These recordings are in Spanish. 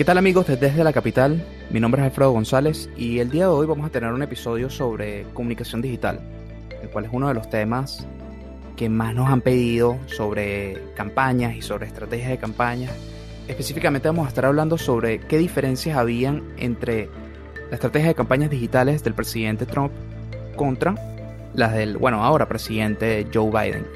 ¿Qué tal amigos desde la capital? Mi nombre es Alfredo González y el día de hoy vamos a tener un episodio sobre comunicación digital, el cual es uno de los temas que más nos han pedido sobre campañas y sobre estrategias de campañas. Específicamente vamos a estar hablando sobre qué diferencias habían entre la estrategia de campañas digitales del presidente Trump contra las del, bueno, ahora presidente Joe Biden.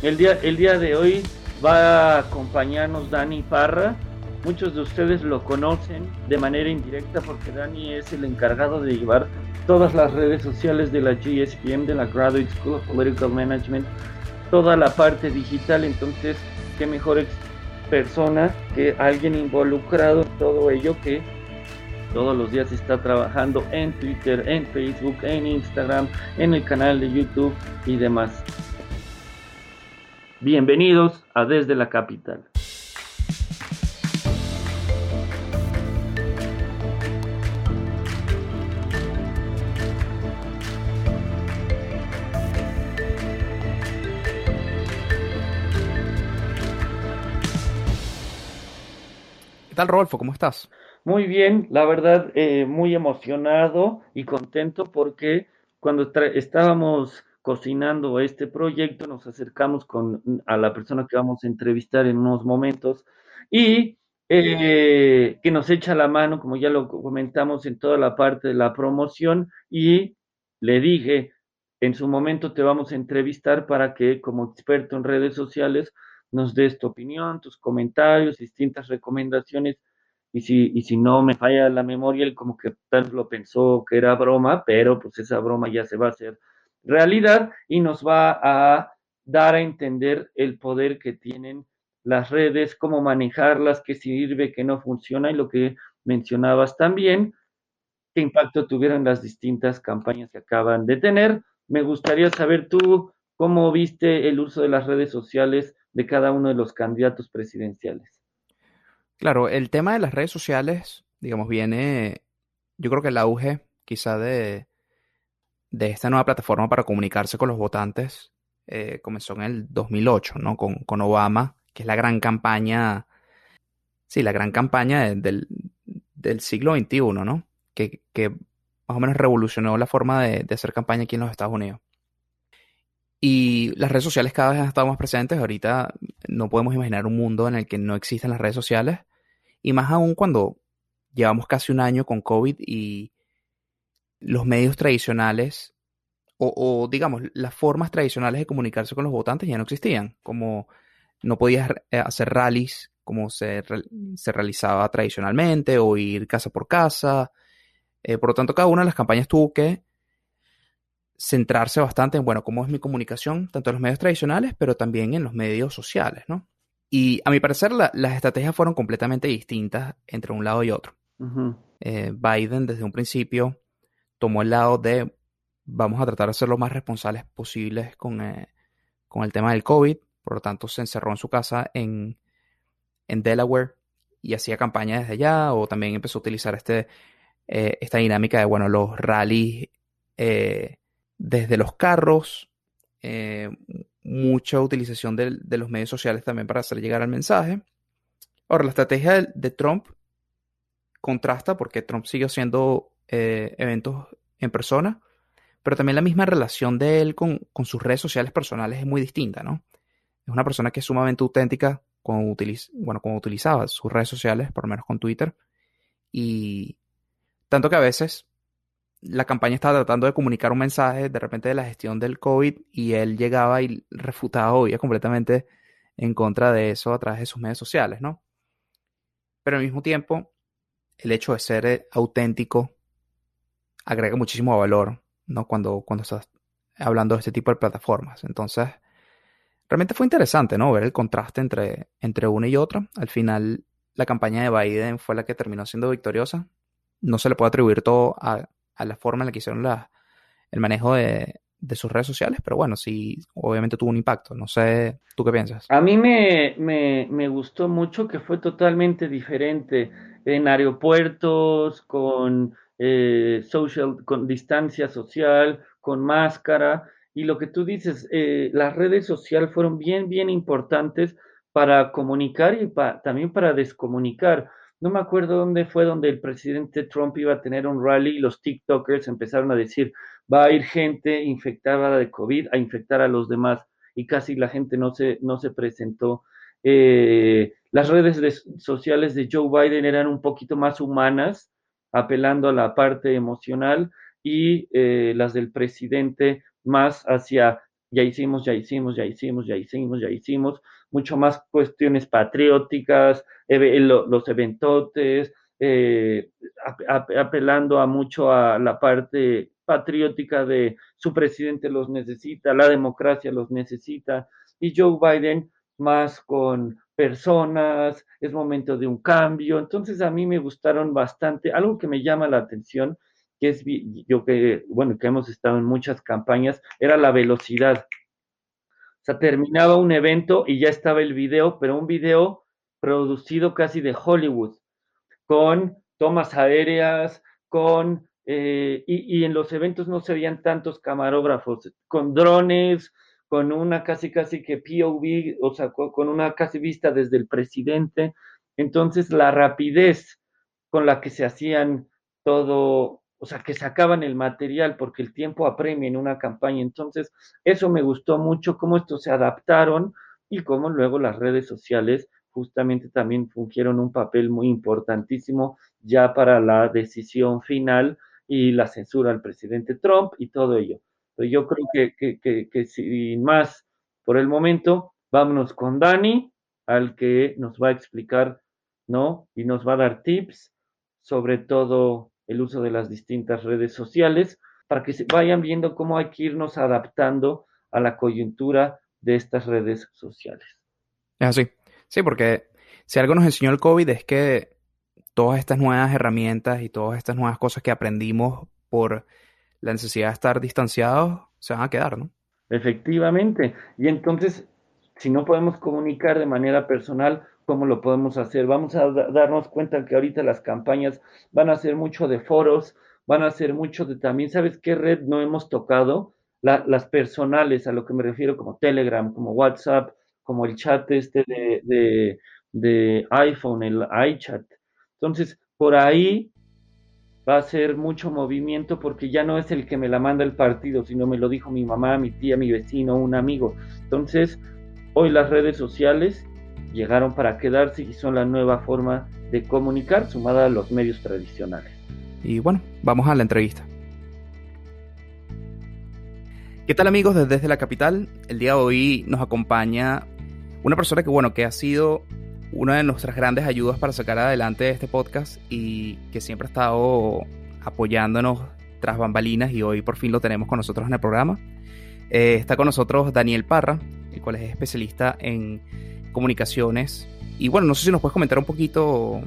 El día, el día de hoy va a acompañarnos Dani Parra, Muchos de ustedes lo conocen de manera indirecta porque Dani es el encargado de llevar todas las redes sociales de la GSPM, de la Graduate School of Political Management, toda la parte digital. Entonces, qué mejor persona que alguien involucrado en todo ello que todos los días está trabajando en Twitter, en Facebook, en Instagram, en el canal de YouTube y demás. Bienvenidos a Desde la Capital. Tal, Rodolfo? ¿Cómo estás? Muy bien, la verdad, eh, muy emocionado y contento porque cuando estábamos cocinando este proyecto nos acercamos con, a la persona que vamos a entrevistar en unos momentos y eh, que nos echa la mano, como ya lo comentamos en toda la parte de la promoción y le dije, en su momento te vamos a entrevistar para que como experto en redes sociales nos des tu opinión, tus comentarios, distintas recomendaciones. Y si, y si no me falla la memoria, él como que tal lo pensó que era broma, pero pues esa broma ya se va a hacer realidad y nos va a dar a entender el poder que tienen las redes, cómo manejarlas, qué sirve, qué no funciona y lo que mencionabas también, qué impacto tuvieron las distintas campañas que acaban de tener. Me gustaría saber tú cómo viste el uso de las redes sociales de cada uno de los candidatos presidenciales. Claro, el tema de las redes sociales, digamos, viene, yo creo que el auge quizá de, de esta nueva plataforma para comunicarse con los votantes eh, comenzó en el 2008, ¿no? Con, con, Obama, que es la gran campaña, sí, la gran campaña del, del, siglo XXI, ¿no? Que, que, más o menos revolucionó la forma de, de hacer campaña aquí en los Estados Unidos. Y las redes sociales cada vez han estado más presentes. Ahorita no podemos imaginar un mundo en el que no existen las redes sociales. Y más aún cuando llevamos casi un año con COVID y los medios tradicionales, o, digamos, las formas tradicionales de comunicarse con los votantes ya no existían. Como no podías eh, hacer rallies como se, se realizaba tradicionalmente, o ir casa por casa. Eh, por lo tanto, cada una de las campañas tuvo que centrarse bastante en, bueno, cómo es mi comunicación, tanto en los medios tradicionales, pero también en los medios sociales, ¿no? Y a mi parecer las estrategias fueron completamente distintas entre un lado y otro. Eh, Biden desde un principio tomó el lado de vamos a tratar de ser lo más responsables posibles con, eh, con el tema del COVID, por lo tanto se encerró en su casa en, en Delaware y hacía campaña desde allá, o también empezó a utilizar este, eh, esta dinámica de, bueno, los rallies desde los carros, eh, mucha utilización de, los medios sociales también para hacer llegar el mensaje. Ahora, la estrategia de, Trump contrasta porque Trump sigue haciendo eh, eventos en persona, pero también la misma relación de él con, sus redes sociales personales es muy distinta, ¿no? Es una persona que es sumamente auténtica cuando, bueno, cuando utilizaba sus redes sociales, por lo menos con Twitter, y tanto que a veces la campaña estaba tratando de comunicar un mensaje de repente de la gestión del COVID y él llegaba y refutaba o completamente en contra de eso a través de sus medios sociales, ¿no? Pero al mismo tiempo, el hecho de ser eh, auténtico agrega muchísimo valor, ¿no? Cuando, cuando estás hablando de este tipo de plataformas. Entonces, realmente fue interesante, ¿no? Ver el contraste entre, entre una y otra. Al final, la campaña de Biden fue la que terminó siendo victoriosa. No se le puede atribuir todo a a la forma en la que hicieron la, el manejo de, sus redes sociales, pero bueno, sí, obviamente tuvo un impacto. No sé, ¿tú qué piensas? A mí me, me, gustó mucho que fue totalmente diferente en aeropuertos, con eh, social, con distancia social, con máscara. Y lo que tú dices, eh, las redes sociales fueron bien, bien importantes para comunicar y también para descomunicar. No me acuerdo dónde fue donde el presidente Trump iba a tener un rally y los TikTokers empezaron a decir, va a ir gente infectada de COVID a infectar a los demás y casi la gente no se, no se presentó. Eh, las redes sociales de Joe Biden eran un poquito más humanas, apelando a la parte emocional y eh, las del presidente más hacia ya hicimos, ya hicimos, ya hicimos, ya hicimos, ya hicimos, mucho más cuestiones patrióticas, los eventotes, eh, apelando a mucho a la parte patriótica de su presidente los necesita, la democracia los necesita, y Joe Biden más con personas, es momento de un cambio. Entonces a mí me gustaron bastante. Algo que me llama la atención, que es yo que, bueno, que hemos estado en muchas campañas, era la velocidad. Sea, terminaba un evento y ya estaba el video, pero un video producido casi de Hollywood, con tomas aéreas, con... Eh, y, y en los eventos no se veían tantos camarógrafos, con drones, con una casi casi que POV, o sea, con una casi vista desde el presidente. Entonces, la rapidez con la que se hacían todo, o sea, que sacaban el material, porque el tiempo apremia en una campaña. Entonces, eso me gustó mucho, cómo estos se adaptaron y cómo luego las redes sociales justamente también fungieron un papel muy importantísimo ya para la decisión final y la censura al presidente Trump y todo ello yo creo que, que, que, sin más por el momento, vámonos con Dani, al que nos va a explicar, ¿no? Y nos va a dar tips sobre todo el uso de las distintas redes sociales para que se vayan viendo cómo hay que irnos adaptando a la coyuntura de estas redes sociales. Es así. Sí, porque si algo nos enseñó el COVID es que todas estas nuevas herramientas y todas estas nuevas cosas que aprendimos por la necesidad de estar distanciados se van a quedar, ¿no? Efectivamente. Y entonces, si no podemos comunicar de manera personal, ¿cómo lo podemos hacer? Vamos a darnos cuenta que ahorita las campañas van a ser mucho de foros, van a ser mucho de también, ¿sabes qué red no hemos tocado? las personales, a lo que me refiero como Telegram, como WhatsApp, como el chat este de, de, iPhone, el iChat. Entonces, por ahí va a ser mucho movimiento porque ya no es el que me la manda el partido, sino me lo dijo mi mamá, mi tía, mi vecino, un amigo. Entonces, hoy las redes sociales llegaron para quedarse y son la nueva forma de comunicar sumada a los medios tradicionales. Y bueno, vamos a la entrevista. ¿Qué tal amigos desde la capital? El día de hoy nos acompaña una persona que bueno, que ha sido una de nuestras grandes ayudas para sacar adelante este podcast y que siempre ha estado apoyándonos tras bambalinas y hoy por fin lo tenemos con nosotros en el programa. Eh, está con nosotros Daniel Parra, el cual es especialista en comunicaciones. Y bueno, no sé si nos puedes comentar un poquito,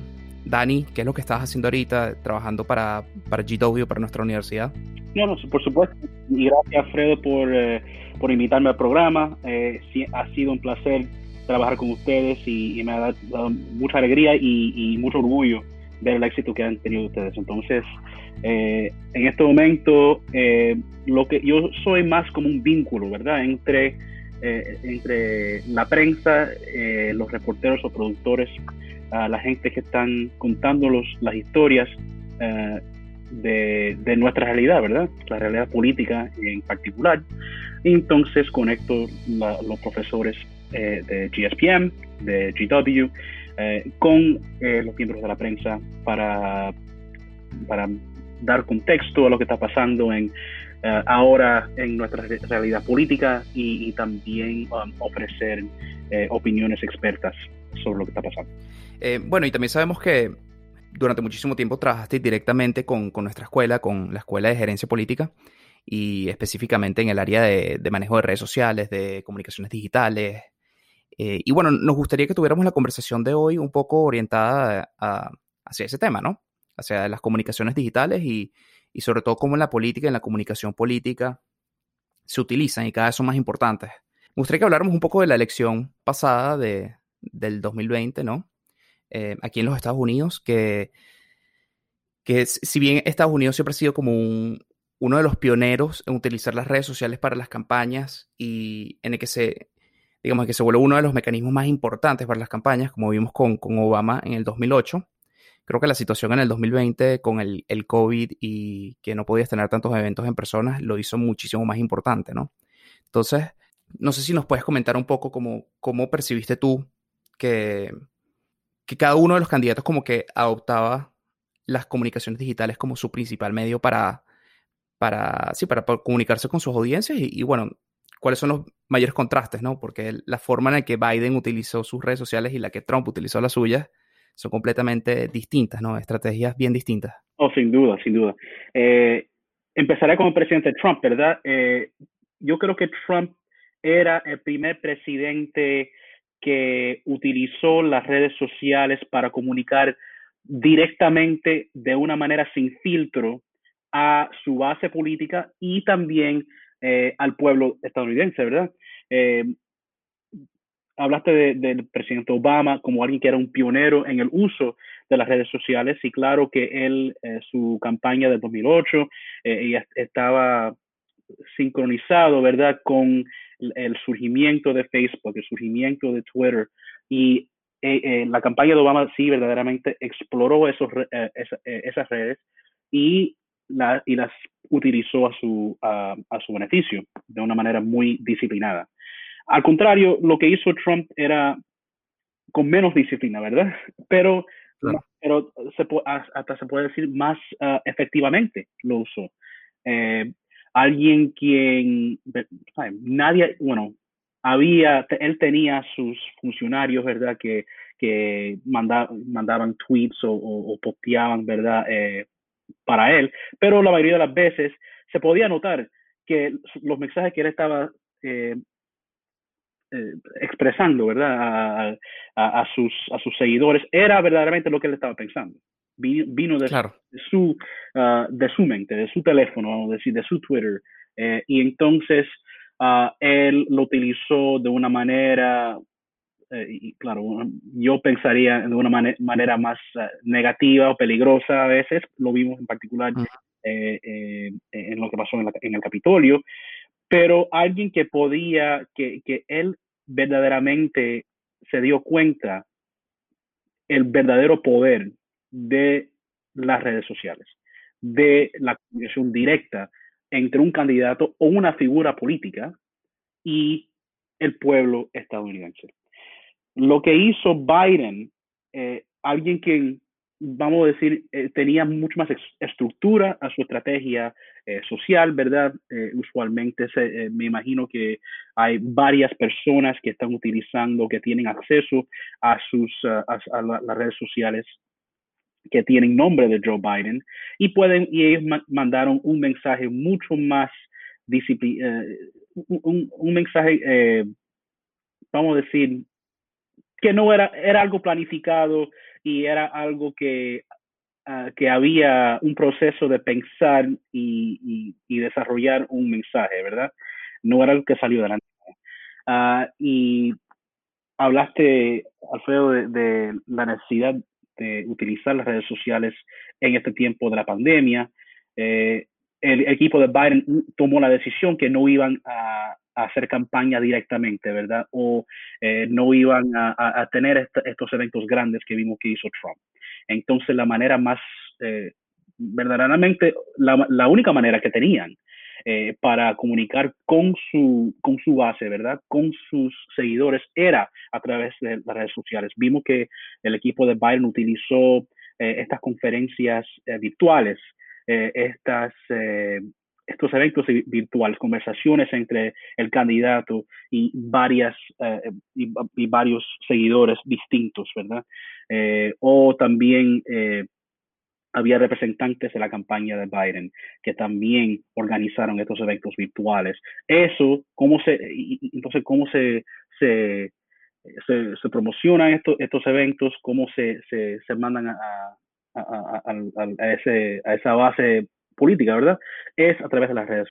Dani, qué es lo que estás haciendo ahorita trabajando para, para GW, para nuestra universidad. No, por supuesto. Y gracias, Fredo, por, eh, por invitarme al programa. Eh, ha sido un placer trabajar con ustedes y, me ha dado mucha alegría y, mucho orgullo ver el éxito que han tenido ustedes. Entonces, eh, en este momento, eh, lo que yo soy más como un vínculo, ¿verdad? Entre, eh, entre la prensa, los reporteros o productores, la gente que están contando las historias de, de, nuestra realidad, ¿verdad? La realidad política en particular. entonces conecto los profesores eh, de GSPM, de GW, eh, con eh, los miembros de la prensa para dar contexto a lo que está pasando en, ahora en nuestra realidad política y, también um, ofrecer opiniones expertas sobre lo que está pasando. bueno, y también sabemos que durante muchísimo tiempo trabajaste directamente con, con, nuestra escuela, con la Escuela de Gerencia Política, y específicamente en el área de, manejo de redes sociales, de comunicaciones digitales, eh, y bueno, nos gustaría que tuviéramos la conversación de hoy un poco orientada hacia ese tema, ¿no? Hacia las comunicaciones digitales y, sobre todo cómo en la política y en la comunicación política se utilizan y cada vez son más importantes. Me gustaría que habláramos un poco de la elección pasada de, del 2020, ¿no? Eh, aquí en los Estados Unidos, que, que si bien Estados Unidos siempre ha sido como uno de los pioneros en utilizar las redes sociales para las campañas y en el que se digamos que se vuelve uno de los mecanismos más importantes para las campañas, como vimos con, con Obama en el 2008. Creo que la situación en el 2020 con el, el COVID y que no podías tener tantos eventos en personas lo hizo muchísimo más importante, ¿no? Entonces, no sé si nos puedes comentar un poco cómo, cómo percibiste tú que, que cada uno de los candidatos como que adoptaba las comunicaciones digitales como su principal medio para, para, sí, para, comunicarse con sus audiencias y, bueno, cuáles son los mayores contrastes, ¿no? Porque la forma en la que Biden utilizó sus redes sociales y la que Trump utilizó las suyas son completamente distintas, ¿no? Estrategias bien distintas. Oh, sin duda, sin duda. Eh, empezaré con el presidente Trump, ¿verdad? Eh, yo creo que Trump era el primer presidente que utilizó las redes sociales para comunicar directamente de una manera sin filtro a su base política y también eh, al pueblo estadounidense, ¿verdad? Eh, hablaste del presidente Obama como alguien que era un pionero en el uso de las redes sociales y claro que él, eh, su campaña de 2008, estaba sincronizado, ¿verdad?, con el surgimiento de Facebook, el surgimiento de Twitter. Y eh, eh, la campaña de Obama sí verdaderamente exploró esos, eh, esas redes y, y las utilizó a su, a, su beneficio de una manera muy disciplinada. Al contrario, lo que hizo Trump era con menos disciplina, ¿verdad? Pero, pero se, hasta se puede decir más efectivamente lo usó alguien quien, nadie, bueno, había, él tenía sus funcionarios, ¿verdad? Que, que mandaban tweets o, o, posteaban, ¿verdad? Eh, para él, pero la mayoría de las veces se podía notar que los mensajes que él estaba eh, eh, expresando, ¿verdad? A, a, sus, a sus seguidores, era verdaderamente lo que él estaba pensando. Vino de, su, ah, de su mente, de su teléfono, vamos a decir, de su Twitter. Eh, y entonces uh, él lo utilizó de una manera, eh, y claro, yo pensaría de una manera más uh, negativa o peligrosa a veces, lo vimos en particular en lo que pasó en, en, el Capitolio, pero alguien que podía, que, que él verdaderamente se dio cuenta el verdadero poder de las redes sociales, de la comunicación directa entre un candidato o una figura política y el pueblo estadounidense. Lo que hizo Biden, eh, alguien que, vamos a decir, eh, tenía mucho más estructura a su estrategia eh, social, ¿verdad? usualmente me imagino que hay varias personas que están utilizando, que tienen acceso a, sus, a las redes sociales que tienen nombre de Joe Biden y pueden y ellos mandaron un mensaje mucho más disciplinado, eh, un, mensaje eh, vamos a decir que no era era algo planificado y era algo que ah, que había un proceso de pensar y, y, desarrollar un mensaje, ¿verdad? No era algo que salió adelante. Uh, y hablaste, Alfredo, de, de, la necesidad de utilizar las redes sociales en este tiempo de la pandemia. Eh, el equipo de Biden tomó la decisión que no iban a, hacer campaña directamente, ¿verdad? O eh, no iban a, tener estos eventos grandes que vimos que hizo Trump. Entonces, la manera más, eh, verdaderamente, la, la, única manera que tenían eh, para comunicar con su, con su base, ¿verdad? Con sus seguidores, era a través de las redes sociales. Vimos que el equipo de Biden utilizó eh, estas conferencias eh, virtuales, estas, estos eventos virtuales, conversaciones entre el candidato y, varias, y, y, varios seguidores distintos, ¿verdad? o también había representantes de la campaña de Biden que también organizaron estos eventos virtuales. Eso, cómo se, entonces, cómo se, se, se, promocionan estos, estos eventos, cómo se, se, se mandan a, a, a, ese, a esa base política, ¿verdad? Es a través de las redes.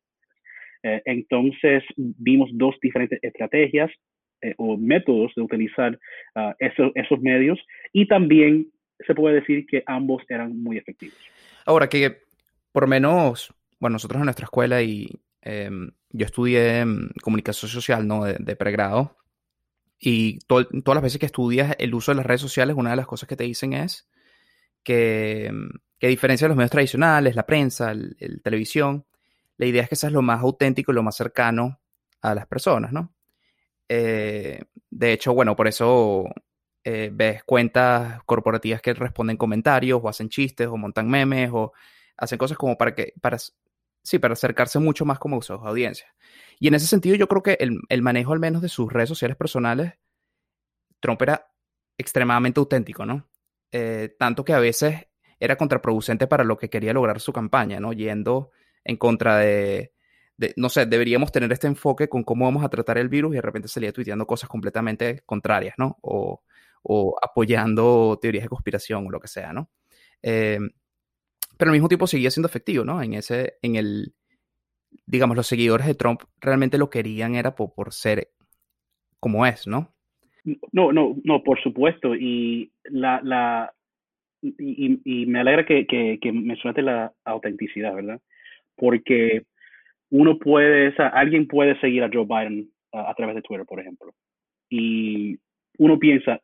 Eh, entonces, vimos dos diferentes estrategias eh, o métodos de utilizar uh, esos, medios y también se puede decir que ambos eran muy efectivos. Ahora que, por menos, bueno, nosotros en nuestra escuela y em, yo estudié comunicación social, ¿no? De, pregrado. Y todas las veces que estudias el uso de las redes sociales, una de las cosas que te dicen es que, que a diferencia de los medios tradicionales, la prensa, el, televisión, la idea es que seas lo más auténtico y lo más cercano a las personas, ¿no? Eh, de hecho, bueno, por eso eh, ves cuentas corporativas que responden comentarios o hacen chistes o montan memes o hacen cosas como para que, para, sí, para acercarse mucho más como a sus audiencias. Y en ese sentido yo creo que el, manejo al menos de sus redes sociales personales, Trump era extremadamente auténtico, ¿no? Eh, tanto que a veces era contraproducente para lo que quería lograr su campaña, ¿no? Yendo en contra de, no sé, deberíamos tener este enfoque con cómo vamos a tratar el virus y de repente salía tuiteando cosas completamente contrarias, ¿no? O, apoyando teorías de conspiración o lo que sea, ¿no? Eh, pero al mismo tiempo seguía siendo efectivo, ¿no? En ese, en el, digamos, los seguidores de Trump realmente lo querían era por, ser como es, ¿no? No, no, no, por supuesto. Y la, la y, me alegra que, que, que mencionaste la autenticidad, ¿verdad? Porque uno puede, o sea, alguien puede seguir a Joe Biden a, través de Twitter, por ejemplo. Y uno piensa,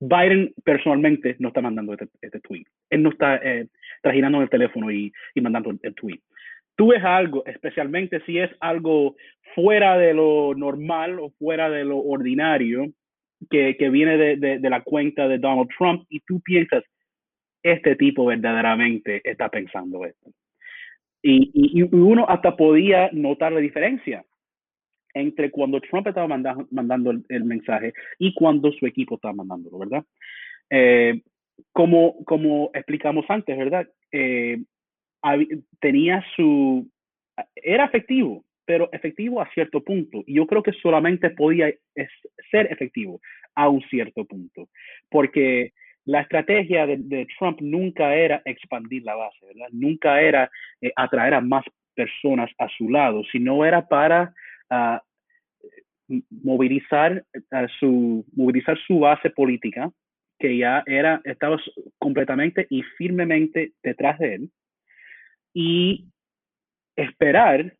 Biden personalmente no está mandando este, este tweet. Él no está eh, trajinando el teléfono y, mandando el, tweet. Tú ves algo, especialmente si es algo fuera de lo normal o fuera de lo ordinario, que, viene de, la cuenta de Donald Trump, y tú piensas, este tipo verdaderamente está pensando esto. Y, y, y uno hasta podía notar la diferencia entre cuando Trump estaba mandando, mandando el, mensaje y cuando su equipo estaba mandándolo, ¿verdad? Eh, como, como explicamos antes, ¿verdad? Eh, tenía su... Era efectivo, pero efectivo a cierto punto. Y yo creo que solamente podía ser efectivo a un cierto punto. Porque la estrategia de, Trump nunca era expandir la base. Nunca era eh, atraer a más personas a su lado, sino era para uh, movilizar, su, movilizar su base política, que ya era, estaba completamente y firmemente detrás de él, y esperar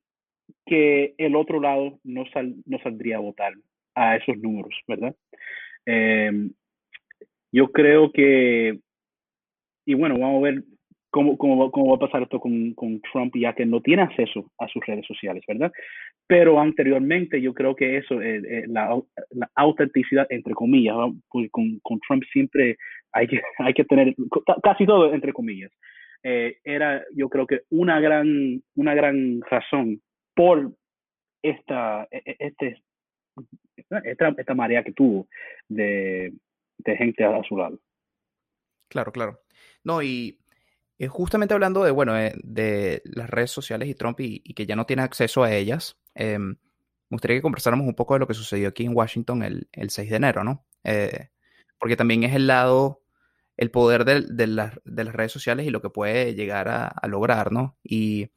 que el otro lado no, no saldría a votar a esos números, ¿verdad? Em, yo creo que, y bueno, vamos a ver cómo, cómo, cómo va a pasar esto con, con, Trump, ya que no tiene acceso a sus redes sociales, ¿verdad? Pero anteriormente yo creo que eso, eh, eh, la, autenticidad, entre comillas, pues con, con, Trump siempre hay que, hay que tener casi todo entre comillas. Eh, era yo creo que una gran, una gran razón por esta, e, e, este, esta, esta marea que tuvo de, de gente a, su lado. Claro, claro. No, y justamente hablando de, bueno, eh, de, las redes sociales y Trump y, que ya no tiene acceso a ellas, em, me gustaría que conversáramos un poco de lo que sucedió aquí en Washington el, 6 de enero, ¿no? Eh, porque también es el lado, el poder de, de, las redes sociales y lo que puede llegar a, lograr, ¿no? Y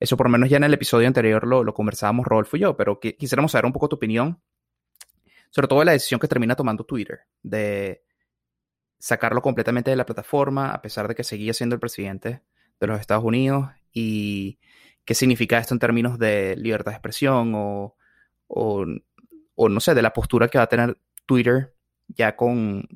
eso por lo menos ya en el episodio anterior lo, lo conversábamos Rodolfo y yo, pero quisiéramos saber un poco tu opinión sobre todo la decisión que termina tomando Twitter de sacarlo completamente de la plataforma, a pesar de que seguía siendo el presidente de los Estados Unidos, y qué significa esto en términos de libertad de expresión o, o, no sé, de la postura que va a tener Twitter ya con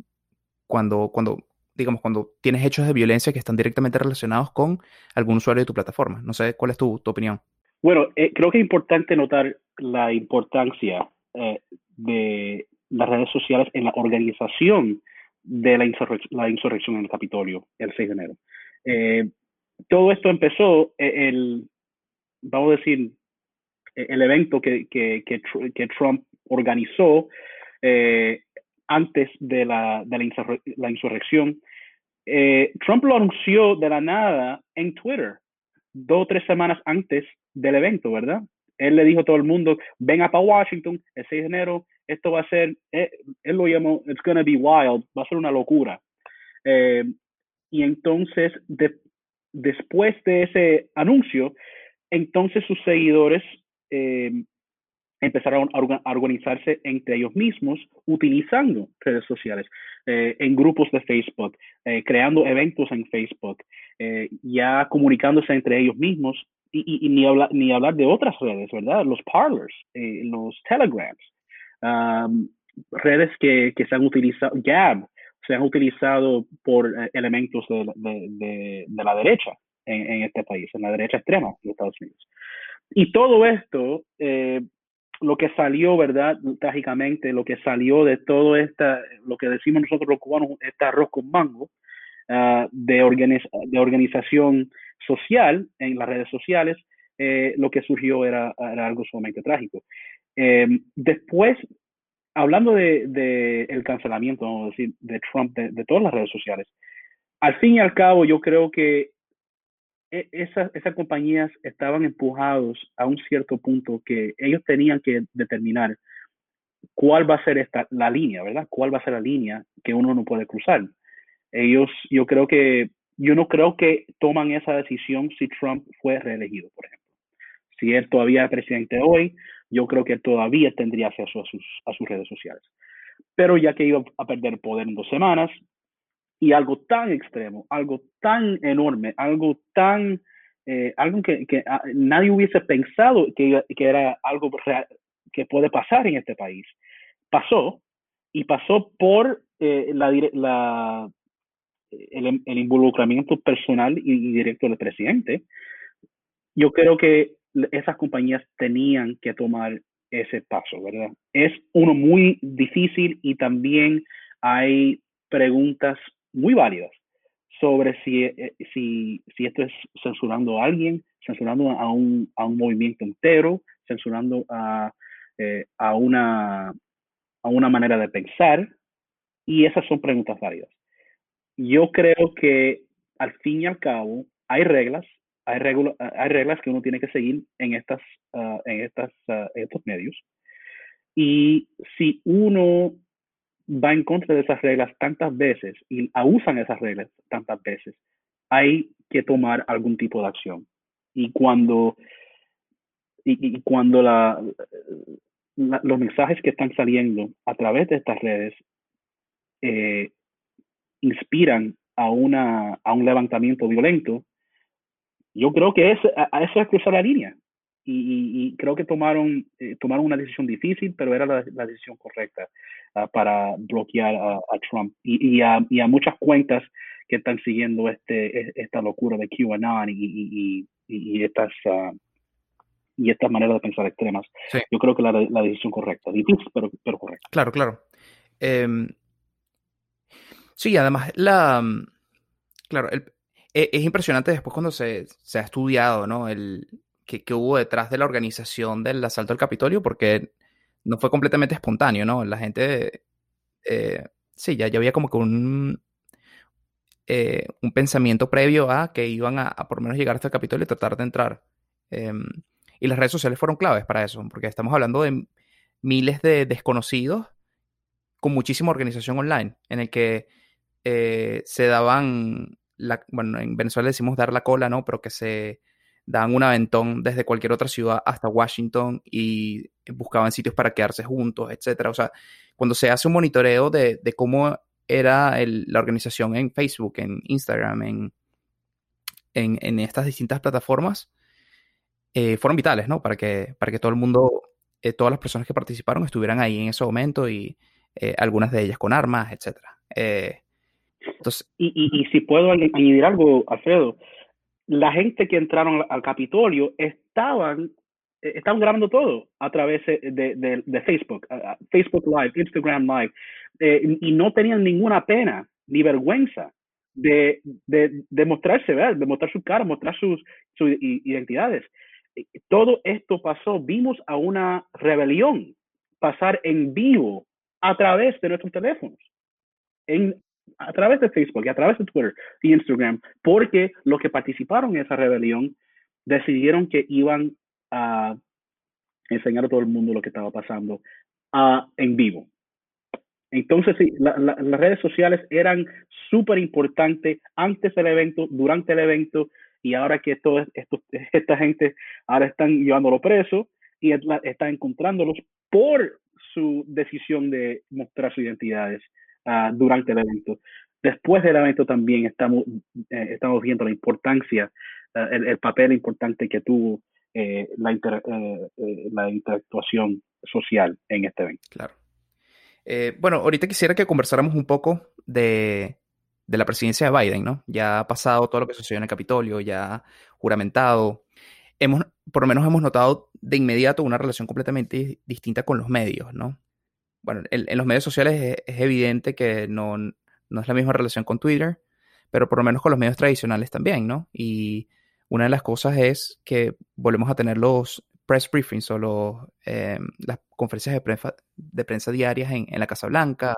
cuando, cuando, digamos, cuando tienes hechos de violencia que están directamente relacionados con algún usuario de tu plataforma. No sé cuál es tu, tu opinión. Bueno, eh, creo que es importante notar la importancia eh, de las redes sociales en la organización de la, la insurrección en el Capitolio el 6 de enero. Eh, todo esto empezó eh, el, vamos a decir, eh, el evento que, que, Trump organizó antes de la, de la insurrección. Trump lo anunció de la nada en Twitter, dos o tres semanas antes del evento, ¿verdad? Él le dijo a todo el mundo, venga para Washington el 6 de enero, esto va a ser, eh, él, lo llamó, it's gonna be wild, va a ser una locura. Eh, y entonces, después de ese anuncio, entonces sus seguidores eh, empezaron a, organizarse entre ellos mismos utilizando redes sociales, en grupos de Facebook, creando eventos en Facebook, ya comunicándose entre ellos mismos y, ni, hablar, ni hablar de otras redes, ¿verdad? Los parlors, los telegrams, redes que, se han utilizado, Gab, se han utilizado por eh, elementos de, la derecha en, este país, en la derecha extrema de Estados Unidos. Y todo esto, eh, lo que salió, ¿verdad? Trágicamente, lo que salió de todo esta, lo que decimos nosotros los cubanos, este arroz con mango, uh, de, organiz de organización social en las redes sociales, eh, lo que surgió era, era, algo sumamente trágico. Eh, después, hablando de, de, el cancelamiento, vamos a decir, de Trump de, de, todas las redes sociales, al fin y al cabo yo creo que e, esas, esas compañías estaban empujados a un cierto punto que ellos tenían que determinar cuál va a ser esta, la línea, ¿verdad? ¿Cuál va a ser la línea que uno no puede cruzar? Ellos, yo creo que, yo no creo que toman esa decisión si Trump fue reelegido, por ejemplo. Si él todavía es presidente hoy, yo creo que todavía tendría acceso a sus, redes sociales. Pero ya que iba a perder poder en dos semanas, y algo tan extremo, algo tan enorme, algo tan, eh, algo que, que a, nadie hubiese pensado que, era algo que puede pasar en este país, pasó y pasó por eh, la, la el, involucramiento personal y, y directo del presidente. Yo creo que esas compañías tenían que tomar ese paso, ¿verdad? Es uno muy difícil y también hay preguntas muy válidas sobre si, eh, si esto es censurando a alguien, censurando a un, a un movimiento entero, censurando a, eh, a, una, a una manera de pensar, y esas son preguntas válidas. Yo creo que al fin y al cabo hay reglas hay, regula, hay reglas que uno tiene que seguir en, estas, uh, en, estas, uh, estos medios. Y si uno va en contra de esas reglas tantas veces y abusan esas reglas tantas veces, hay que tomar algún tipo de acción. Y cuando, y, y cuando la, la, los mensajes que están saliendo a través de estas redes eh, inspiran a, una, a un levantamiento violento, yo creo que es, a, eso es cruzar la línea. Y, y, y creo que tomaron, eh, tomaron una decisión difícil, pero era la, la decisión correcta uh, para bloquear a, a Trump y, a, y, a, muchas cuentas que están siguiendo este, e, esta locura de QAnon y, y estas, uh, y estas maneras de pensar extremas. Sí. Yo creo que la, la decisión correcta, difícil, pero, pero correcta. Claro, claro. Eh, sí, además, la, claro, el, e, es impresionante después cuando se, se ha estudiado, ¿no? El que, que, hubo detrás de la organización del asalto al Capitolio, porque no fue completamente espontáneo, ¿no? La gente, eh, sí, ya, ya, había como que un, eh, un pensamiento previo a que iban a, por lo menos llegar hasta el Capitolio y tratar de entrar. Eh, y las redes sociales fueron claves para eso, porque estamos hablando de miles de desconocidos con muchísima organización online, en el que eh, se daban la, bueno, en Venezuela decimos dar la cola, ¿no? Pero que se dan un aventón desde cualquier otra ciudad hasta Washington y buscaban sitios para quedarse juntos, etcétera. O sea, cuando se hace un monitoreo de, de cómo era la organización en Facebook, en Instagram, en, en, en estas distintas plataformas, eh, fueron vitales, ¿no? Para que, para que todo el mundo, eh, todas las personas que participaron estuvieran ahí en ese momento y eh, algunas de ellas con armas, etcétera. Eh, y, y, si puedo añadir algo, Alfredo, la gente que entraron al Capitolio estaban, eh, estaban grabando todo a través de, de, de Facebook, Facebook Live, Instagram Live, eh, y no tenían ninguna pena ni vergüenza de, de, de mostrarse, ¿verdad? de mostrar su cara, mostrar sus, sus identidades. Todo esto pasó, vimos a una rebelión pasar en vivo a través de nuestros teléfonos. En, a través de Facebook y a través de Twitter y Instagram, porque los que participaron en esa rebelión decidieron que iban a enseñar a todo el mundo lo que estaba pasando uh, en vivo. Entonces, sí, la, la, las redes sociales eran súper importantes antes del evento, durante el evento, y ahora que todo esto, esta gente ahora están llevándolo preso y están encontrándolos por su decisión de mostrar sus identidades uh, durante el evento. Después del evento también estamos, eh, estamos viendo la importancia, uh, el, el, papel importante que tuvo eh, la, inter, eh, eh, la interactuación social en este evento. Claro. Eh, bueno, ahorita quisiera que conversáramos un poco de, de la presidencia de Biden, ¿no? Ya ha pasado todo lo que sucedió en el Capitolio, ya juramentado. Hemos, por lo menos hemos notado de inmediato una relación completamente distinta con los medios, ¿no? Bueno, en, los medios sociales es, evidente que no, no, es la misma relación con Twitter, pero por lo menos con los medios tradicionales también, ¿no? Y una de las cosas es que volvemos a tener los press briefings o los, eh, las conferencias de prensa, de prensa diarias en, en la Casa Blanca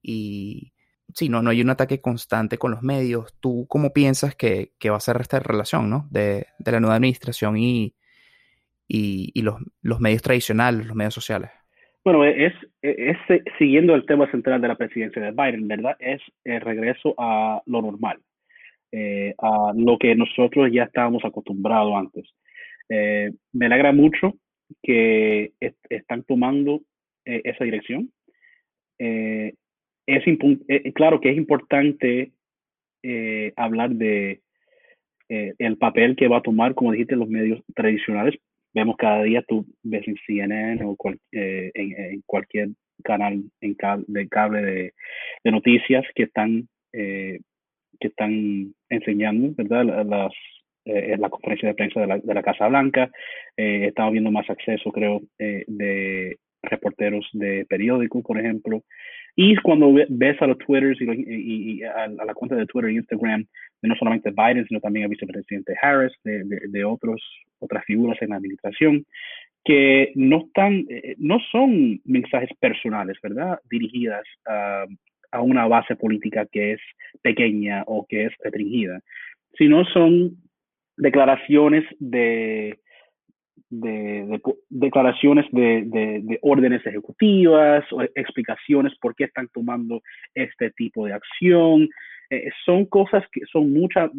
y sí, no, no hay un ataque constante con los medios. ¿Tú cómo piensas que, va a ser esta relación ¿no? de, la nueva administración y, y, los, los, medios tradicionales, los medios sociales? Bueno, es, es, siguiendo el tema central de la presidencia de Biden, ¿verdad? Es el regreso a lo normal, eh, a lo que nosotros ya estábamos acostumbrados antes. Eh, me alegra mucho que están tomando eh, esa dirección es eh, claro que es importante eh, hablar de eh, el papel que va a tomar, como dijiste, los medios tradicionales. Vemos cada día, tú ves en CNN o en, cualquier canal en cable, de cable de, noticias que están, que están enseñando, ¿verdad? Las, la conferencia de prensa de la, de la Casa Blanca. estamos viendo más acceso, creo, de reporteros de periódicos, por ejemplo. Y cuando ves a los Twitters y, a, la cuenta de Twitter e Instagram de no solamente Biden, sino también al vicepresidente Harris, de, otros, otras figuras en la administración, que no, están, eh, no son mensajes personales, ¿verdad? Dirigidas a, a una base política que es pequeña o que es restringida, sino son declaraciones de de, declaraciones de, órdenes ejecutivas o explicaciones por qué están tomando este tipo de acción. Eh, son cosas que son muchas,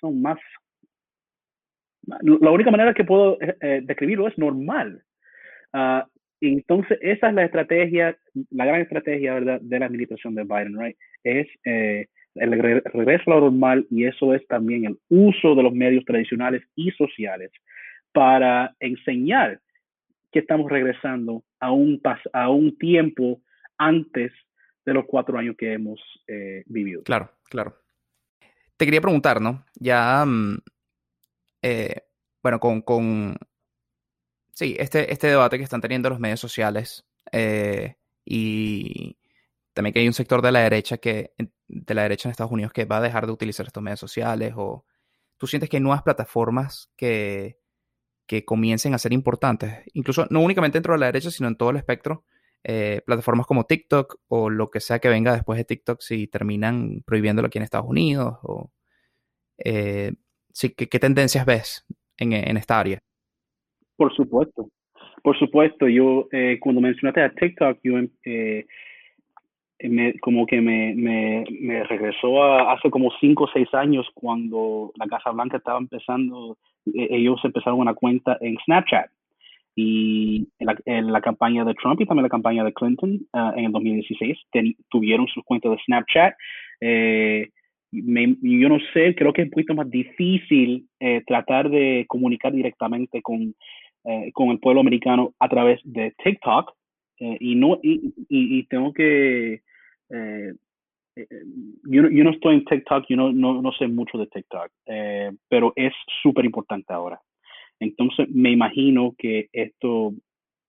son más... La única manera que puedo eh, eh, describirlo es normal. Uh, entonces, esa es la estrategia, la gran estrategia ¿verdad? de la administración de Biden, right? Es el regreso a lo normal y eso es también el uso de los medios tradicionales y sociales para enseñar que estamos regresando a un, a un tiempo antes de los cuatro años que hemos eh, vivido. Claro, claro. Te quería preguntar, ¿no? Ya, mm, eh, bueno, con, con, sí, este, este debate que están teniendo los medios sociales eh, y también que hay un sector de la derecha que, de la derecha en Estados Unidos que va a dejar de utilizar estos medios sociales o tú sientes que hay nuevas plataformas que, que comiencen a ser importantes, incluso no únicamente dentro de la derecha, sino en todo el espectro. Eh, plataformas como TikTok o lo que sea que venga después de TikTok si terminan prohibiéndolo aquí en Estados Unidos o eh, sí, ¿qué, tendencias ves en, esta área? Por supuesto, por supuesto. Yo eh, cuando mencionaste a TikTok, yo me, como que me, me, me regresó a hace como cinco o seis años cuando la Casa Blanca estaba empezando e-, ellos empezaron una cuenta en Snapchat. Y en la, campaña de Trump y también la campaña de Clinton ah, en el 2016 tuvieron sus cuentas de Snapchat. Eh, yo no sé, creo que es un poquito más difícil eh, tratar de comunicar directamente con, eh, con el pueblo americano a través de TikTok. y, no, y, y, tengo que eh, yo, yo, no estoy en TikTok, yo no, no, no sé mucho de TikTok, eh, pero es súper importante ahora. Entonces, me imagino que esto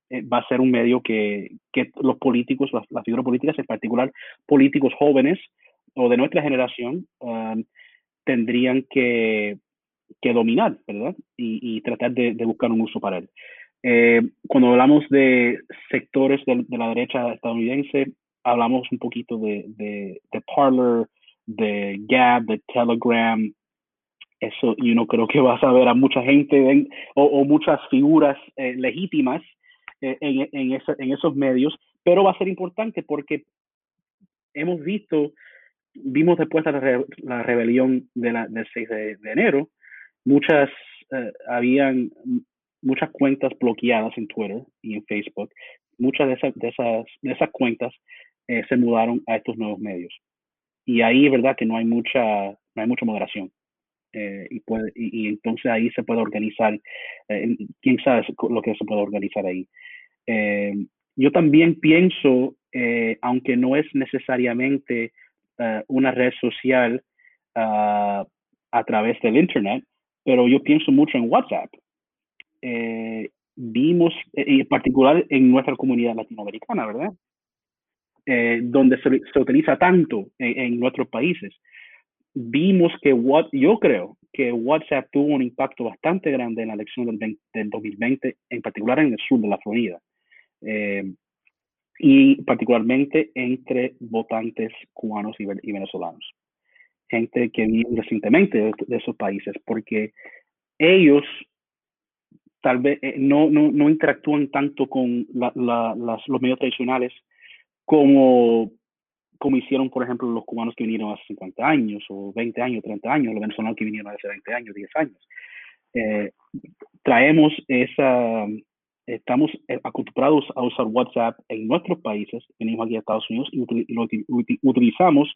eh, va a ser un medio que, que los políticos, las, figuras políticas, en particular políticos jóvenes o de nuestra generación, um, tendrían que, que, dominar, ¿verdad? Y, y tratar de, buscar un uso para él. cuando hablamos de sectores de, la derecha estadounidense, hablamos un poquito de, de, de Parler, de Gab, de Telegram. Eso yo no creo que vas a ver a mucha gente o, muchas figuras eh, legítimas eh, en, en, esos medios, pero va a ser importante porque hemos visto, vimos después de la, rebelión de la, del 6 de, enero, muchas, eh, habían muchas cuentas bloqueadas en Twitter y en Facebook. Muchas de esas, de esas, de esas cuentas eh, se mudaron a estos nuevos medios. Y ahí es verdad que no hay mucha, no hay mucha moderación. Eh, y, puede, y, entonces ahí se puede organizar, eh, quién sabe lo que se puede organizar ahí. yo también pienso, aunque no es necesariamente eh, una red social ah, a través del Internet, pero yo pienso mucho en WhatsApp. Eh, vimos, en particular en nuestra comunidad latinoamericana, ¿verdad? donde se, utiliza tanto en, nuestros países. Vimos que what, yo creo que WhatsApp tuvo un impacto bastante grande en la elección del, del 2020, en particular en el sur de la Florida. Eh, y particularmente entre votantes cubanos y, venezolanos, gente que vive recientemente de, esos países, porque ellos tal vez eh, no, no, no interactúan tanto con los medios tradicionales como, como hicieron, por ejemplo, los cubanos que vinieron hace 50 años, o 20 años, 30 años, los venezolanos que vinieron hace 20 años, 10 años. Eh, traemos esa, estamos eh, acostumbrados a usar WhatsApp en nuestros países, venimos aquí a Estados Unidos y lo utilizamos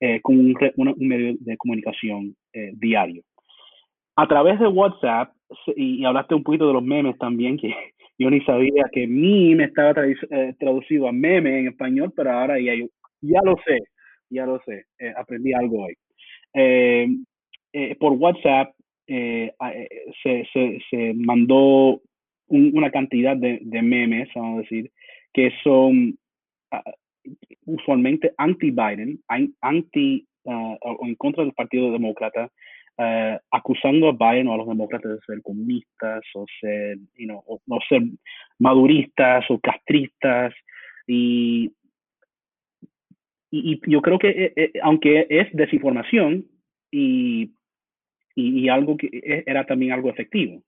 eh, como un, medio de comunicación eh, diario. A través de WhatsApp, y, hablaste un poquito de los memes también, que yo ni sabía que meme estaba traducido a meme en español, pero ahora ya, ya lo sé, ya lo sé, aprendí algo hoy. por WhatsApp se, se, se mandó una cantidad de, memes, vamos a decir, que son ah, usualmente anti-Biden, anti ah, o en contra del Partido Demócrata, ah, acusando a Biden o a los demócratas de ser comunistas o ser, you know, o, ser maduristas o castristas. Y, y, yo creo que, eh, eh, aunque es desinformación y, y, algo que e, era también algo efectivo,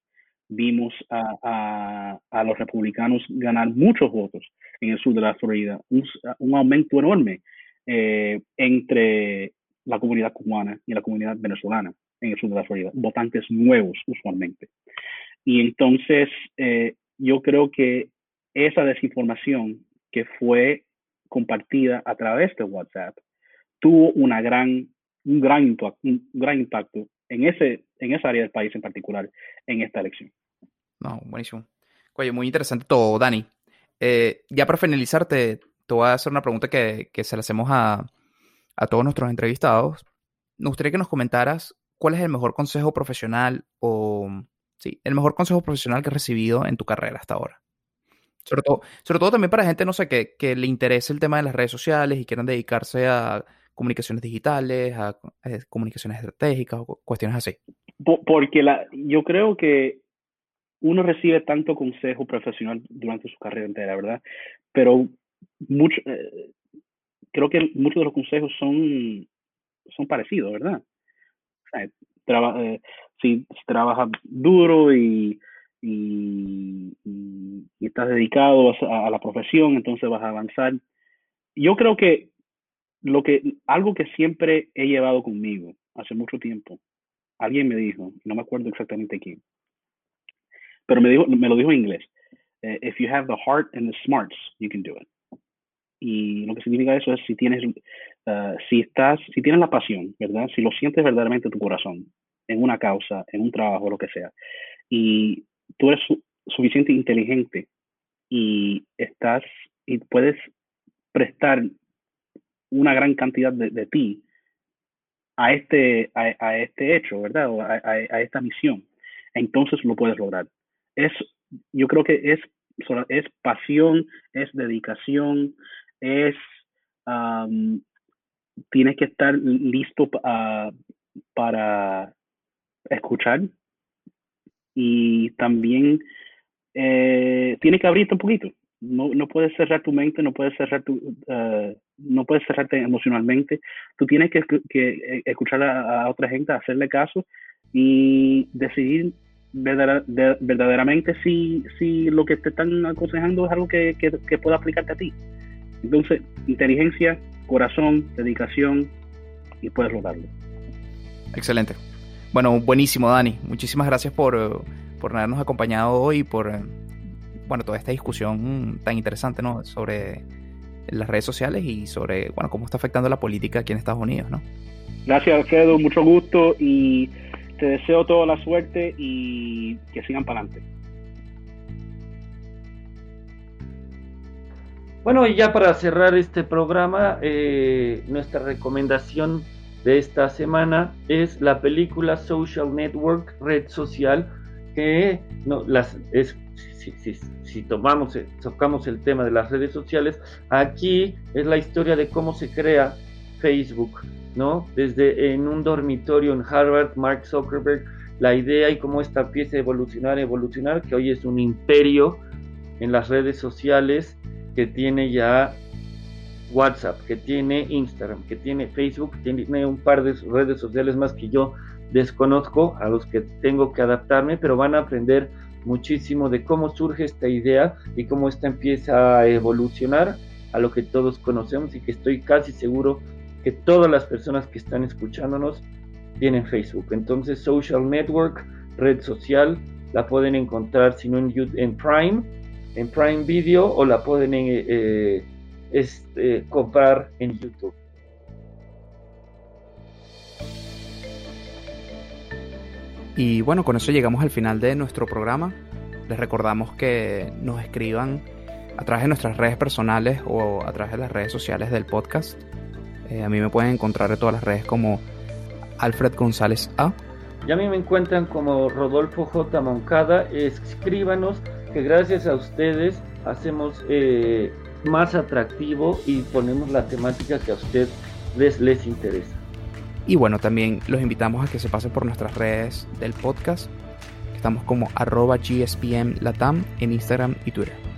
vimos a, a, los republicanos ganar muchos votos en el sur de la Florida, un, un aumento enorme eh, entre la comunidad cubana y la comunidad venezolana en el sur de la Florida, votantes nuevos usualmente. Y entonces eh, yo creo que esa desinformación que fue compartida a través de WhatsApp tuvo una gran, un, gran impacto, un gran impacto en, ese, en esa área del país en particular en esta elección. No, buenísimo. Oye, muy interesante todo, Dani. Eh, ya para finalizar, te, voy a hacer una pregunta que, se la hacemos a, todos nuestros entrevistados. Me gustaría que nos comentaras cuál es el mejor consejo profesional o, sí, el mejor consejo profesional que has recibido en tu carrera hasta ahora. Sobre todo, sobre todo también para gente, no sé, que, que le interese el tema de las redes sociales y quieran dedicarse a comunicaciones digitales, a, comunicaciones estratégicas o cuestiones así? Porque la, yo creo que uno recibe tanto consejo profesional durante su carrera entera, ¿verdad? Pero mucho, eh, creo que muchos de los consejos son, son parecidos, ¿verdad? Eh, si, trabajas duro y, y, estás dedicado a, a, la profesión, entonces vas a avanzar. Yo creo que lo que, algo que siempre he llevado conmigo hace mucho tiempo, alguien me dijo, no me acuerdo exactamente quién, pero me, dijo, me lo dijo en inglés. Eh, if you have the heart and the smarts, you can do it. Y lo que significa eso es si tienes, uh, si estás, si tienes la pasión, ¿verdad? Si lo sientes verdaderamente en tu corazón, en una causa, en un trabajo, lo que sea, y tú eres su, suficiente inteligente y estás y puedes prestar una gran cantidad de, de ti a este, a, este hecho, ¿verdad? O a, esta misión, entonces lo puedes lograr. Es, yo creo que es, es pasión, es dedicación, es, tienes que estar listo para escuchar y también eh, tienes que abrirte un poquito no, no puedes cerrar tu mente, no puedes cerrar tu, uh, no puedes cerrarte emocionalmente. Tú tienes que, que eh, escuchar a, otra gente, hacerle caso y decidir verdaderamente si, si lo que te están aconsejando es algo que, que, pueda aplicarte a ti. Entonces, inteligencia, corazón, dedicación y puedes lograrlo. Excelente. Bueno, buenísimo, Dani. Muchísimas gracias por, por habernos acompañado hoy y por bueno, toda esta discusión tan interesante, ¿no? Sobre las redes sociales y sobre, bueno, cómo está afectando la política aquí en Estados Unidos, ¿no? Gracias, Alfredo, mucho gusto y te deseo toda la suerte y que sigan para adelante. Bueno, y ya para cerrar este programa, eh, nuestra recomendación de esta semana es la película Social Network, Red Social, que no, las, es, si, tomamos, eh, tocamos el tema de las redes sociales, aquí es la historia de cómo se crea Facebook, ¿no? Desde en un dormitorio en Harvard, Mark Zuckerberg, la idea y cómo esta empieza a evolucionar, evolucionar, que hoy es un imperio en las redes sociales que tiene ya WhatsApp, que tiene Instagram, que tiene Facebook, tiene un par de redes sociales más que yo desconozco, a los que tengo que adaptarme, pero van a aprender muchísimo de cómo surge esta idea y cómo esta empieza a evolucionar a lo que todos conocemos y que estoy casi seguro que todas las personas que están escuchándonos tienen Facebook. Entonces, Social Network, red social, la pueden encontrar si no en, Prime, en Prime Video o la pueden eh, este, comprar en YouTube. Y bueno, con eso llegamos al final de nuestro programa. Les recordamos que nos escriban a través de nuestras redes personales o a través de las redes sociales del podcast. Eh, a mí me pueden encontrar en todas las redes como Alfred González A. Y a mí me encuentran como Rodolfo J. Moncada. Escríbanos que gracias a ustedes hacemos eh, más atractivo y ponemos la temática que a ustedes les, les interesa. Y bueno, también los invitamos a que se pasen por nuestras redes del podcast. Estamos como arroba en Instagram y Twitter.